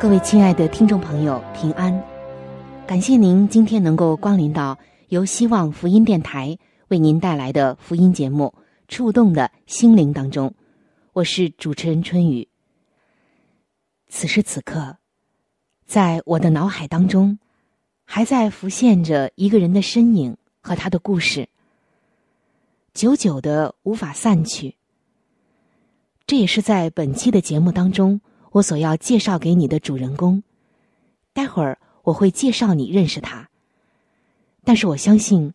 各位亲爱的听众朋友，平安！感谢您今天能够光临到由希望福音电台。为您带来的福音节目《触动的心灵》当中，我是主持人春雨。此时此刻，在我的脑海当中，还在浮现着一个人的身影和他的故事，久久的无法散去。这也是在本期的节目当中，我所要介绍给你的主人公。待会儿我会介绍你认识他，但是我相信。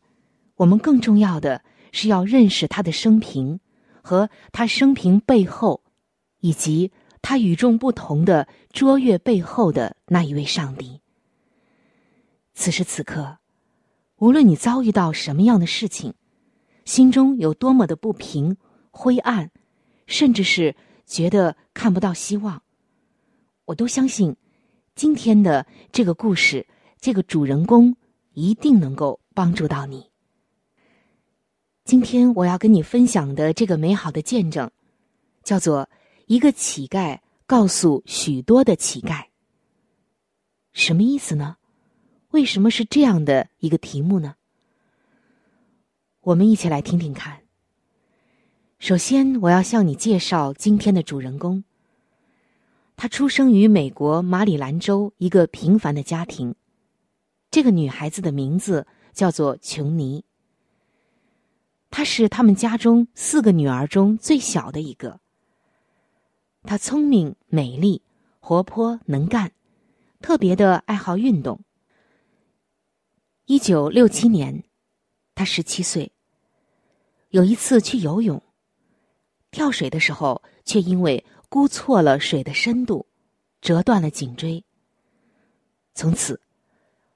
我们更重要的是要认识他的生平，和他生平背后，以及他与众不同的卓越背后的那一位上帝。此时此刻，无论你遭遇到什么样的事情，心中有多么的不平、灰暗，甚至是觉得看不到希望，我都相信，今天的这个故事，这个主人公一定能够帮助到你。今天我要跟你分享的这个美好的见证，叫做一个乞丐告诉许多的乞丐。什么意思呢？为什么是这样的一个题目呢？我们一起来听听看。首先，我要向你介绍今天的主人公。她出生于美国马里兰州一个平凡的家庭，这个女孩子的名字叫做琼尼。她是他们家中四个女儿中最小的一个。她聪明、美丽、活泼、能干，特别的爱好运动。一九六七年，她十七岁。有一次去游泳，跳水的时候却因为估错了水的深度，折断了颈椎。从此，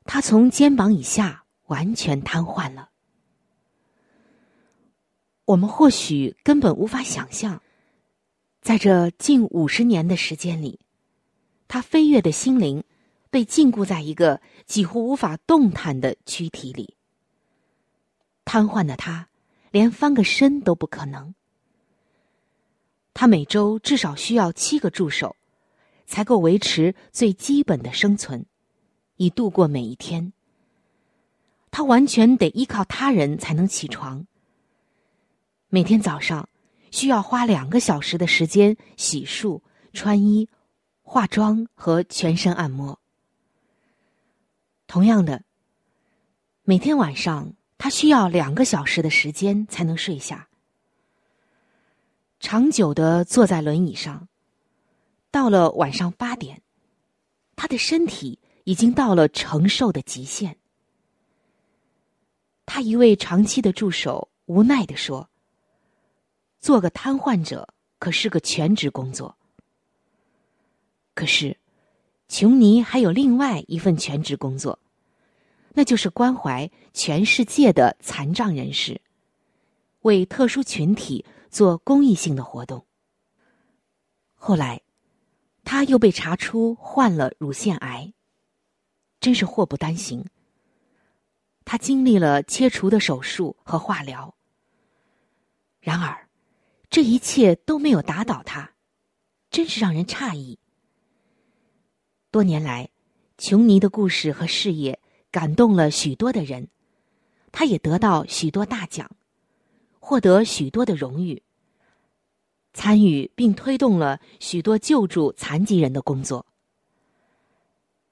他从肩膀以下完全瘫痪了。我们或许根本无法想象，在这近五十年的时间里，他飞跃的心灵被禁锢在一个几乎无法动弹的躯体里。瘫痪的他，连翻个身都不可能。他每周至少需要七个助手，才够维持最基本的生存，以度过每一天。他完全得依靠他人才能起床。每天早上需要花两个小时的时间洗漱、穿衣、化妆和全身按摩。同样的，每天晚上他需要两个小时的时间才能睡下。长久的坐在轮椅上，到了晚上八点，他的身体已经到了承受的极限。他一位长期的助手无奈的说。做个瘫痪者可是个全职工作。可是，琼尼还有另外一份全职工作，那就是关怀全世界的残障人士，为特殊群体做公益性的活动。后来，他又被查出患了乳腺癌，真是祸不单行。他经历了切除的手术和化疗，然而。这一切都没有打倒他，真是让人诧异。多年来，琼尼的故事和事业感动了许多的人，他也得到许多大奖，获得许多的荣誉，参与并推动了许多救助残疾人的工作，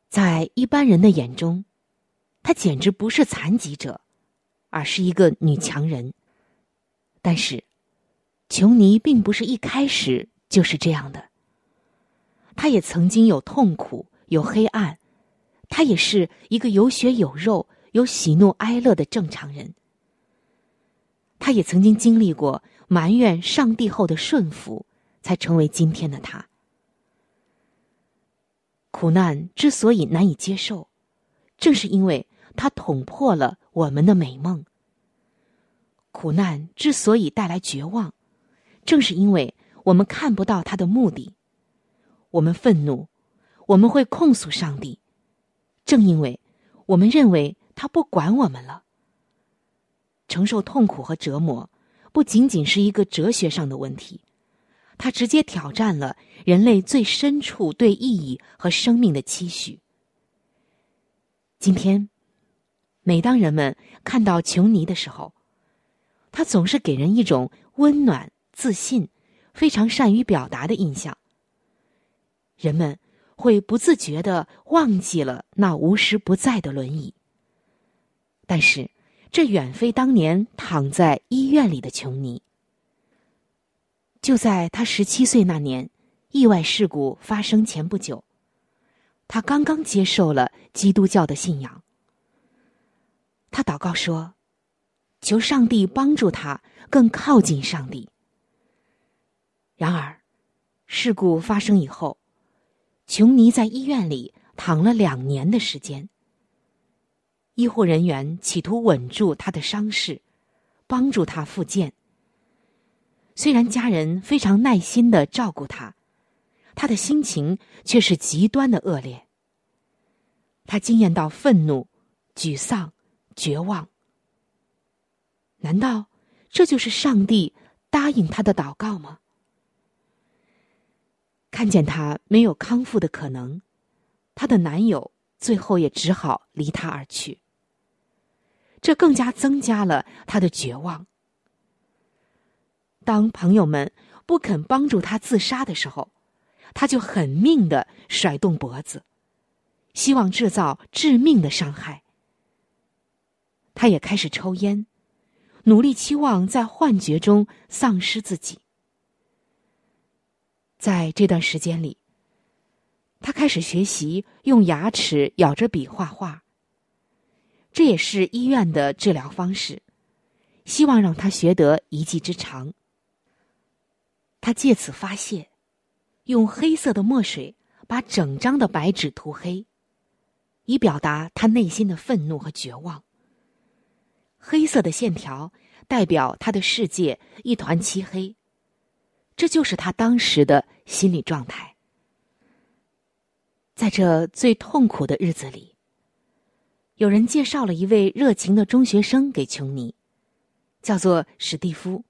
在一般人的眼中，她简直不是残疾者，而是一个女强人。但是，琼尼并不是一开始就是这样的。她也曾经有痛苦，有黑暗，她也是一个有血有肉、有喜怒哀乐的正常人。他也曾经经历过埋怨上帝后的顺服，才成为今天的他。苦难之所以难以接受，正是因为它捅破了我们的美梦。苦难之所以带来绝望，正是因为我们看不到它的目的。我们愤怒，我们会控诉上帝，正因为我们认为他不管我们了。承受痛苦和折磨，不仅仅是一个哲学上的问题。它直接挑战了人类最深处对意义和生命的期许。今天，每当人们看到琼尼的时候，他总是给人一种温暖、自信、非常善于表达的印象。人们会不自觉的忘记了那无时不在的轮椅，但是这远非当年躺在医院里的琼尼。就在他十七岁那年，意外事故发生前不久，他刚刚接受了基督教的信仰。他祷告说：“求上帝帮助他更靠近上帝。”然而，事故发生以后，琼尼在医院里躺了两年的时间。医护人员企图稳住他的伤势，帮助他复健。虽然家人非常耐心的照顾他，他的心情却是极端的恶劣。他惊艳到愤怒、沮丧、绝望。难道这就是上帝答应他的祷告吗？看见他没有康复的可能，他的男友最后也只好离他而去。这更加增加了他的绝望。当朋友们不肯帮助他自杀的时候，他就狠命的甩动脖子，希望制造致命的伤害。他也开始抽烟，努力期望在幻觉中丧失自己。在这段时间里，他开始学习用牙齿咬着笔画画。这也是医院的治疗方式，希望让他学得一技之长。他借此发泄，用黑色的墨水把整张的白纸涂黑，以表达他内心的愤怒和绝望。黑色的线条代表他的世界一团漆黑，这就是他当时的心理状态。在这最痛苦的日子里，有人介绍了一位热情的中学生给琼尼，叫做史蒂夫，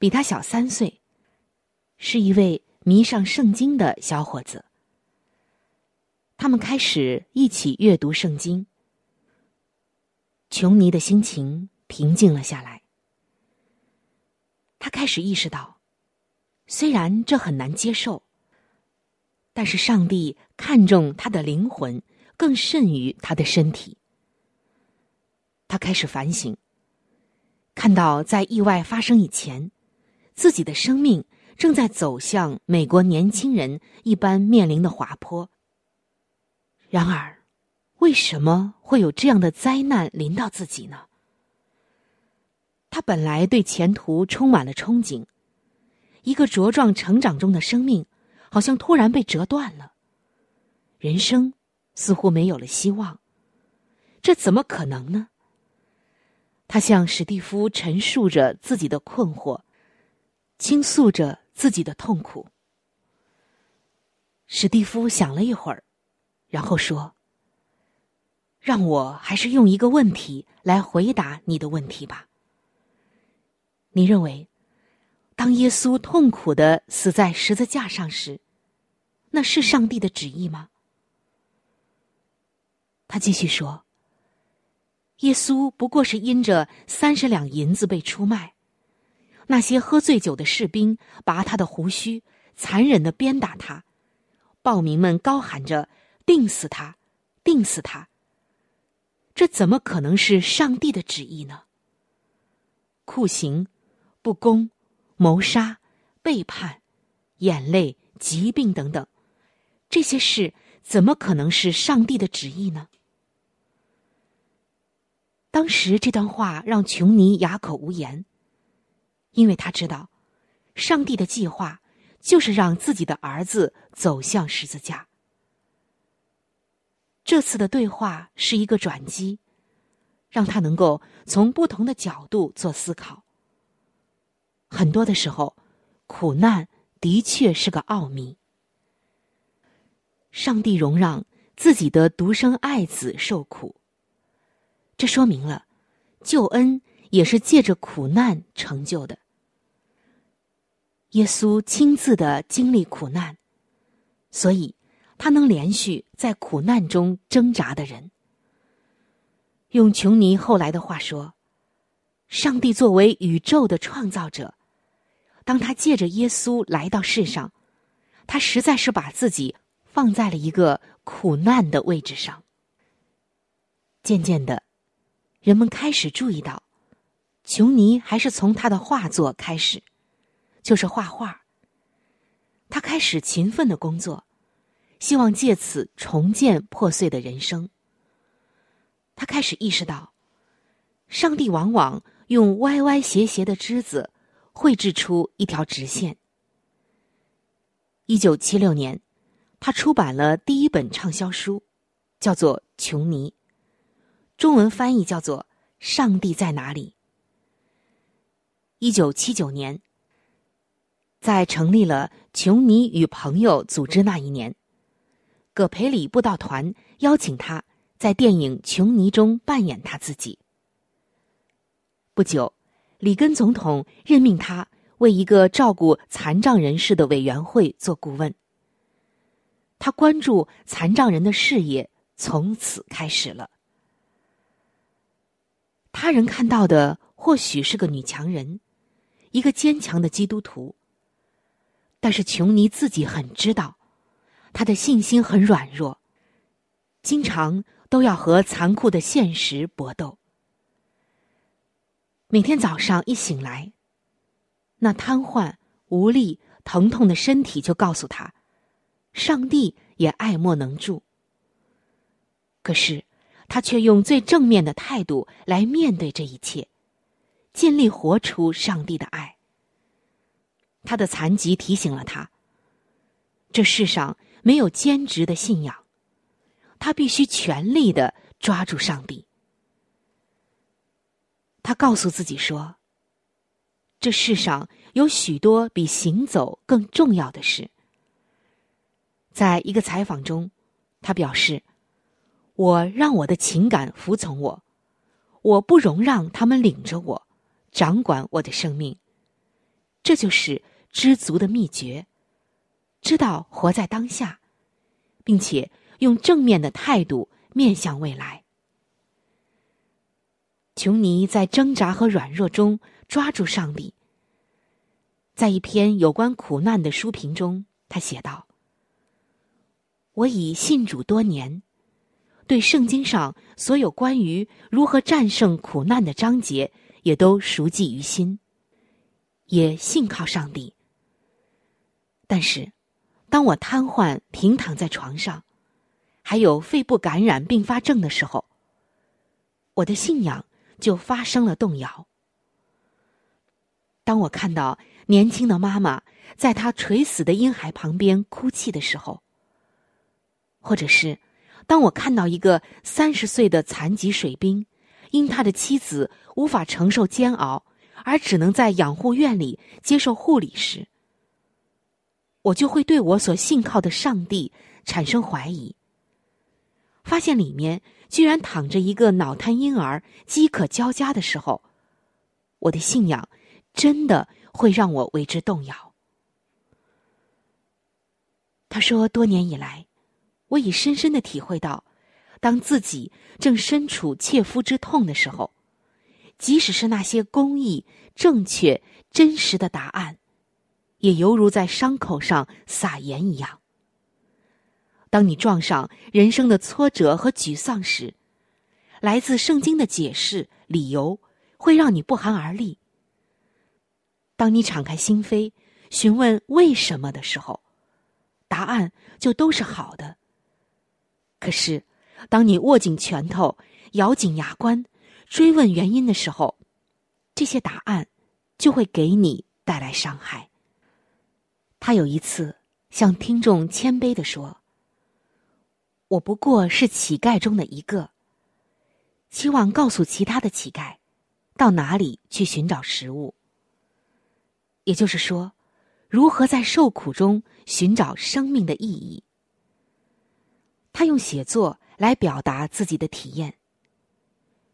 比他小三岁。是一位迷上圣经的小伙子。他们开始一起阅读圣经。琼尼的心情平静了下来。他开始意识到，虽然这很难接受，但是上帝看重他的灵魂更甚于他的身体。他开始反省，看到在意外发生以前，自己的生命。正在走向美国年轻人一般面临的滑坡。然而，为什么会有这样的灾难临到自己呢？他本来对前途充满了憧憬，一个茁壮成长中的生命，好像突然被折断了，人生似乎没有了希望。这怎么可能呢？他向史蒂夫陈述着自己的困惑，倾诉着。自己的痛苦。史蒂夫想了一会儿，然后说：“让我还是用一个问题来回答你的问题吧。你认为，当耶稣痛苦的死在十字架上时，那是上帝的旨意吗？”他继续说：“耶稣不过是因着三十两银子被出卖。”那些喝醉酒的士兵拔他的胡须，残忍的鞭打他；暴民们高喊着“定死他，定死他。这怎么可能是上帝的旨意呢？酷刑、不公、谋杀、背叛、眼泪、疾病等等，这些事怎么可能是上帝的旨意呢？当时这段话让琼尼哑口无言，因为他知道，上帝的计划就是让自己的儿子走向十字架。这次的对话是一个转机，让他能够从不同的角度做思考。很多的时候，苦难的确是个奥秘。上帝容让自己的独生爱子受苦，这说明了救恩也是借着苦难成就的。耶稣亲自的经历苦难，所以。他能连续在苦难中挣扎的人，用琼尼后来的话说：“上帝作为宇宙的创造者，当他借着耶稣来到世上，他实在是把自己放在了一个苦难的位置上。渐渐的，人们开始注意到，琼尼还是从他的画作开始，就是画画。他开始勤奋的工作。”希望借此重建破碎的人生。他开始意识到，上帝往往用歪歪斜斜的枝子绘制出一条直线。一九七六年，他出版了第一本畅销书，叫做《琼尼》，中文翻译叫做《上帝在哪里》。一九七九年，在成立了琼尼与朋友组织那一年。葛培里布道团邀请他在电影《琼尼》中扮演他自己。不久，里根总统任命他为一个照顾残障人士的委员会做顾问。他关注残障人的事业从此开始了。他人看到的或许是个女强人，一个坚强的基督徒，但是琼尼自己很知道。他的信心很软弱，经常都要和残酷的现实搏斗。每天早上一醒来，那瘫痪、无力、疼痛的身体就告诉他，上帝也爱莫能助。可是，他却用最正面的态度来面对这一切，尽力活出上帝的爱。他的残疾提醒了他，这世上。没有兼职的信仰，他必须全力的抓住上帝。他告诉自己说：“这世上有许多比行走更重要的事。”在一个采访中，他表示：“我让我的情感服从我，我不容让他们领着我，掌管我的生命。这就是知足的秘诀。”知道活在当下，并且用正面的态度面向未来。琼尼在挣扎和软弱中抓住上帝。在一篇有关苦难的书评中，他写道：“我已信主多年，对圣经上所有关于如何战胜苦难的章节也都熟记于心，也信靠上帝。但是。”当我瘫痪平躺在床上，还有肺部感染并发症的时候，我的信仰就发生了动摇。当我看到年轻的妈妈在她垂死的婴孩旁边哭泣的时候，或者是当我看到一个三十岁的残疾水兵因他的妻子无法承受煎熬而只能在养护院里接受护理时，我就会对我所信靠的上帝产生怀疑，发现里面居然躺着一个脑瘫婴儿，饥渴交加的时候，我的信仰真的会让我为之动摇。他说：“多年以来，我已深深的体会到，当自己正身处切肤之痛的时候，即使是那些公义、正确、真实的答案。”也犹如在伤口上撒盐一样。当你撞上人生的挫折和沮丧时，来自圣经的解释、理由会让你不寒而栗。当你敞开心扉，询问为什么的时候，答案就都是好的。可是，当你握紧拳头、咬紧牙关，追问原因的时候，这些答案就会给你带来伤害。他有一次向听众谦卑的说：“我不过是乞丐中的一个。”希望告诉其他的乞丐，到哪里去寻找食物。也就是说，如何在受苦中寻找生命的意义。他用写作来表达自己的体验，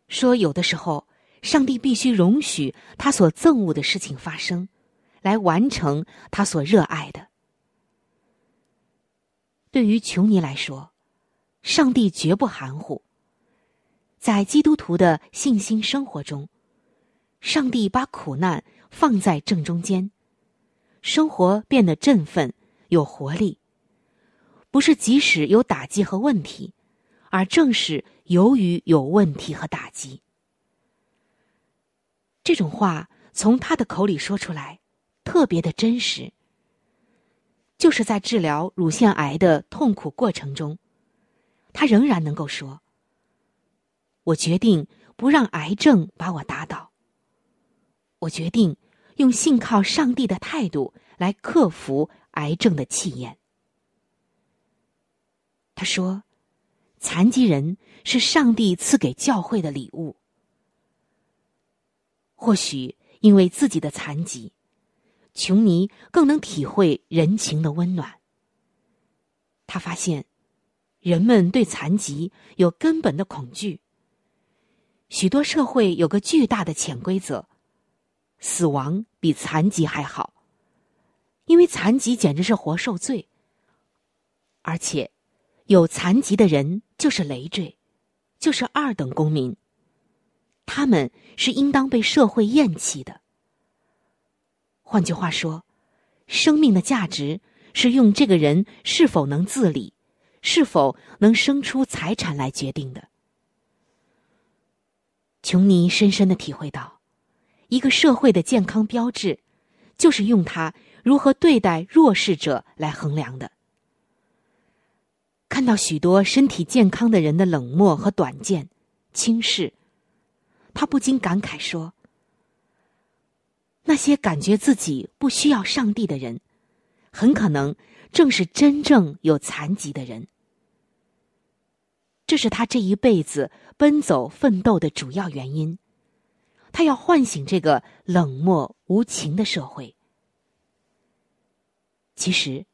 说有的时候，上帝必须容许他所憎恶的事情发生，来完成他所热爱的。对于琼尼来说，上帝绝不含糊。在基督徒的信心生活中，上帝把苦难放在正中间，生活变得振奋、有活力。不是即使有打击和问题，而正是由于有问题和打击。这种话从他的口里说出来，特别的真实。就是在治疗乳腺癌的痛苦过程中，他仍然能够说。我决定不让癌症把我打倒。我决定用信靠上帝的态度来克服癌症的气焰。他说：“残疾人是上帝赐给教会的礼物。或许因为自己的残疾，琼尼更能体会人情的温暖。他发现，人们对残疾有根本的恐惧。”许多社会有个巨大的潜规则：死亡比残疾还好，因为残疾简直是活受罪。而且，有残疾的人就是累赘，就是二等公民。他们是应当被社会厌弃的。换句话说，生命的价值是用这个人是否能自理，是否能生出财产来决定的。琼尼深深的体会到，一个社会的健康标志，就是用它如何对待弱势者来衡量的。看到许多身体健康的人的冷漠和短见、轻视，他不禁感慨说：“那些感觉自己不需要上帝的人，很可能正是真正有残疾的人。”这是他这一辈子奔走奋斗的主要原因。他要唤醒这个冷漠无情的社会。其实，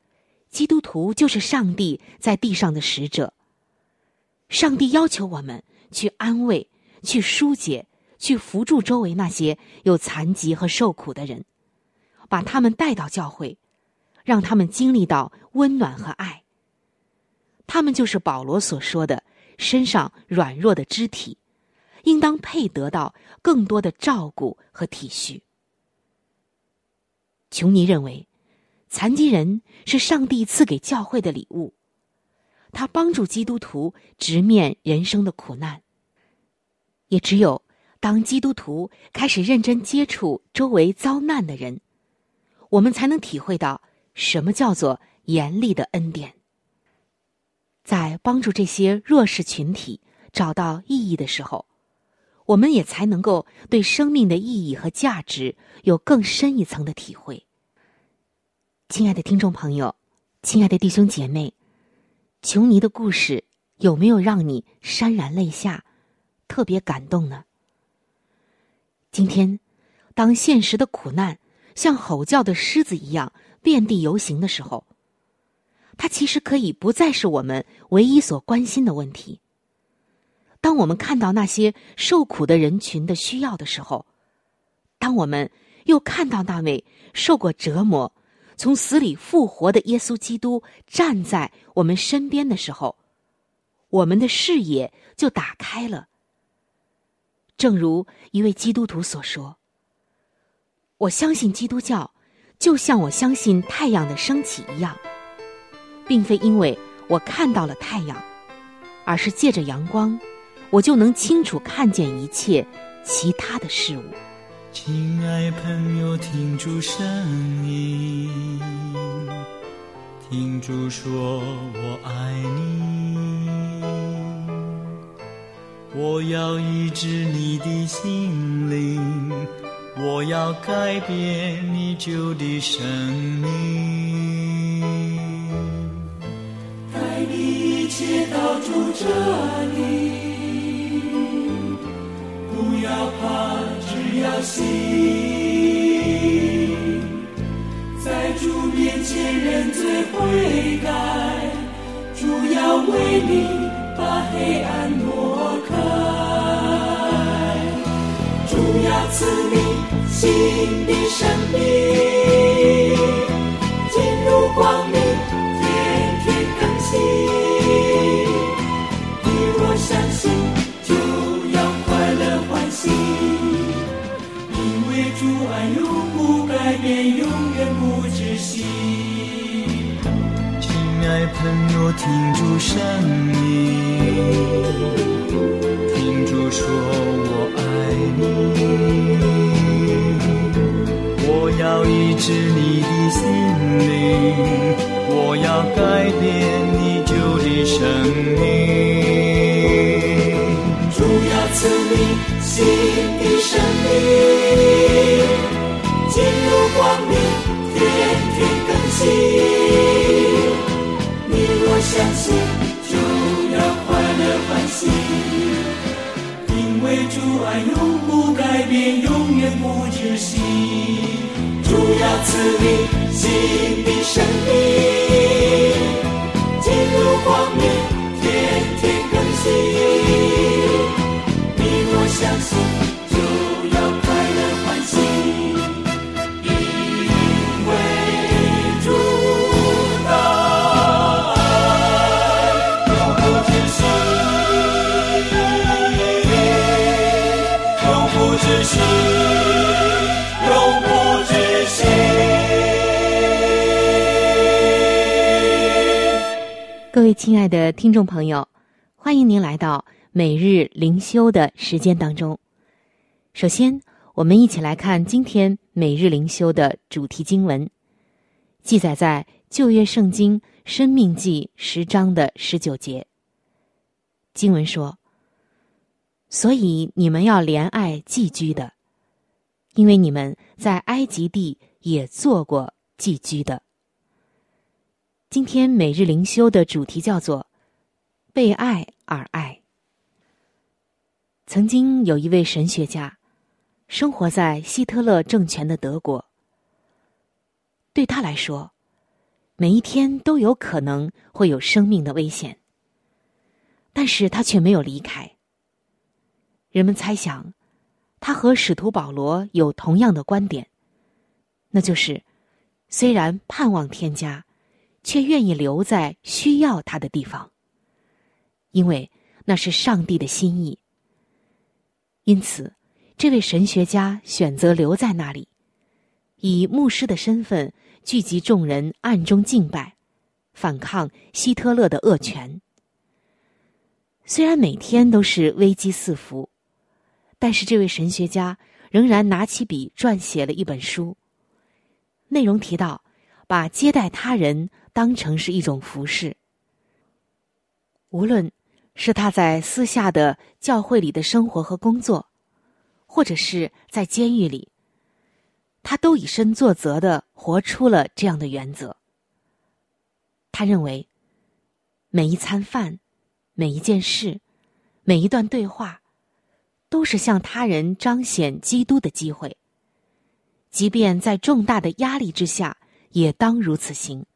基督徒就是上帝在地上的使者。上帝要求我们去安慰、去疏解、去扶助周围那些有残疾和受苦的人，把他们带到教会，让他们经历到温暖和爱。他们就是保罗所说的。身上软弱的肢体，应当配得到更多的照顾和体恤。琼尼认为，残疾人是上帝赐给教会的礼物，他帮助基督徒直面人生的苦难。也只有当基督徒开始认真接触周围遭难的人，我们才能体会到什么叫做严厉的恩典。在帮助这些弱势群体找到意义的时候，我们也才能够对生命的意义和价值有更深一层的体会。亲爱的听众朋友，亲爱的弟兄姐妹，琼尼的故事有没有让你潸然泪下，特别感动呢？今天，当现实的苦难像吼叫的狮子一样遍地游行的时候。它其实可以不再是我们唯一所关心的问题。当我们看到那些受苦的人群的需要的时候，当我们又看到那位受过折磨、从死里复活的耶稣基督站在我们身边的时候，我们的视野就打开了。正如一位基督徒所说：“我相信基督教，就像我相信太阳的升起一样。”并非因为我看到了太阳，而是借着阳光，我就能清楚看见一切其他的事物。亲爱朋友，听主声音，听主说我爱你，我要医治你的心灵，我要改变你旧的生命。带你一切到主这里，不要怕，只要信，在主面前认罪悔改，主要为你把黑暗挪开，主要赐你新的生命，爱朋友，听主声音，听主说我爱你，我要医治你的心灵，我要改变你旧的生命。主要赐你新的生命，进入光明，天天更新。不止息。主要赐你新的生命，的听众朋友，欢迎您来到。每日灵修的时间当中，首先我们一起来看今天每日灵修的主题经文，记载在旧约圣经《生命记》十章的十九节。经文说：“所以你们要怜爱寄居的，因为你们在埃及地也做过寄居的。”今天每日灵修的主题叫做“被爱而爱”。曾经有一位神学家，生活在希特勒政权的德国。对他来说，每一天都有可能会有生命的危险，但是他却没有离开。人们猜想，他和使徒保罗有同样的观点，那就是虽然盼望添加，却愿意留在需要他的地方，因为那是上帝的心意。因此，这位神学家选择留在那里，以牧师的身份聚集众人，暗中敬拜，反抗希特勒的恶权。虽然每天都是危机四伏，但是这位神学家仍然拿起笔撰写了一本书，内容提到把接待他人当成是一种服饰，无论。是他在私下的教会里的生活和工作，或者是在监狱里，他都以身作则的活出了这样的原则。他认为，每一餐饭、每一件事、每一段对话，都是向他人彰显基督的机会。即便在重大的压力之下，也当如此行。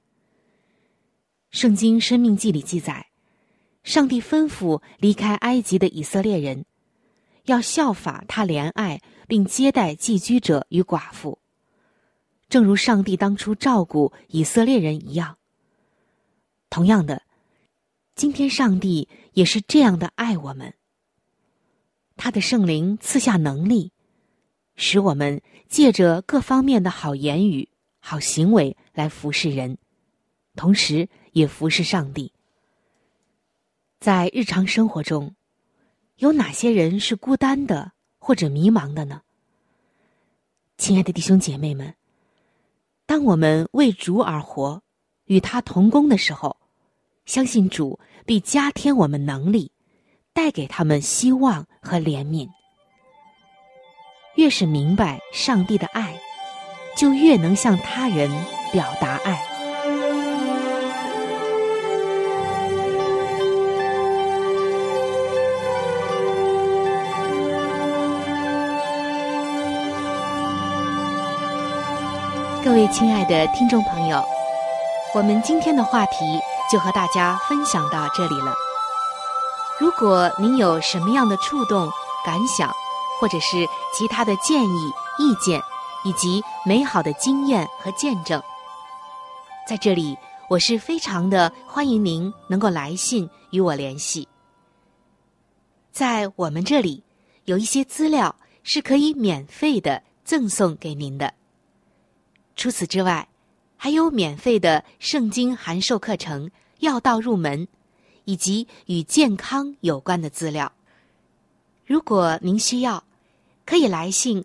圣经《生命记》里记载。上帝吩咐离开埃及的以色列人，要效法他怜爱并接待寄居者与寡妇，正如上帝当初照顾以色列人一样。同样的，今天上帝也是这样的爱我们。他的圣灵赐下能力，使我们借着各方面的好言语、好行为来服侍人，同时也服侍上帝。在日常生活中，有哪些人是孤单的或者迷茫的呢？亲爱的弟兄姐妹们，当我们为主而活，与他同工的时候，相信主必加添我们能力，带给他们希望和怜悯。越是明白上帝的爱，就越能向他人表达爱。各位亲爱的听众朋友，我们今天的话题就和大家分享到这里了。如果您有什么样的触动、感想，或者是其他的建议、意见，以及美好的经验和见证，在这里我是非常的欢迎您能够来信与我联系。在我们这里有一些资料是可以免费的赠送给您的。除此之外，还有免费的圣经函授课程《要道入门》，以及与健康有关的资料。如果您需要，可以来信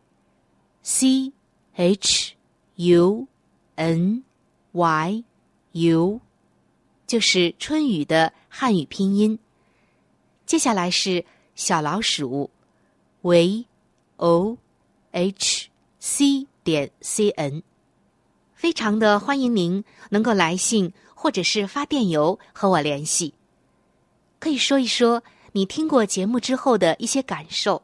c h u n y u，就是春雨的汉语拼音。接下来是小老鼠 v o h c 点 c n，非常的欢迎您能够来信或者是发电邮和我联系，可以说一说你听过节目之后的一些感受。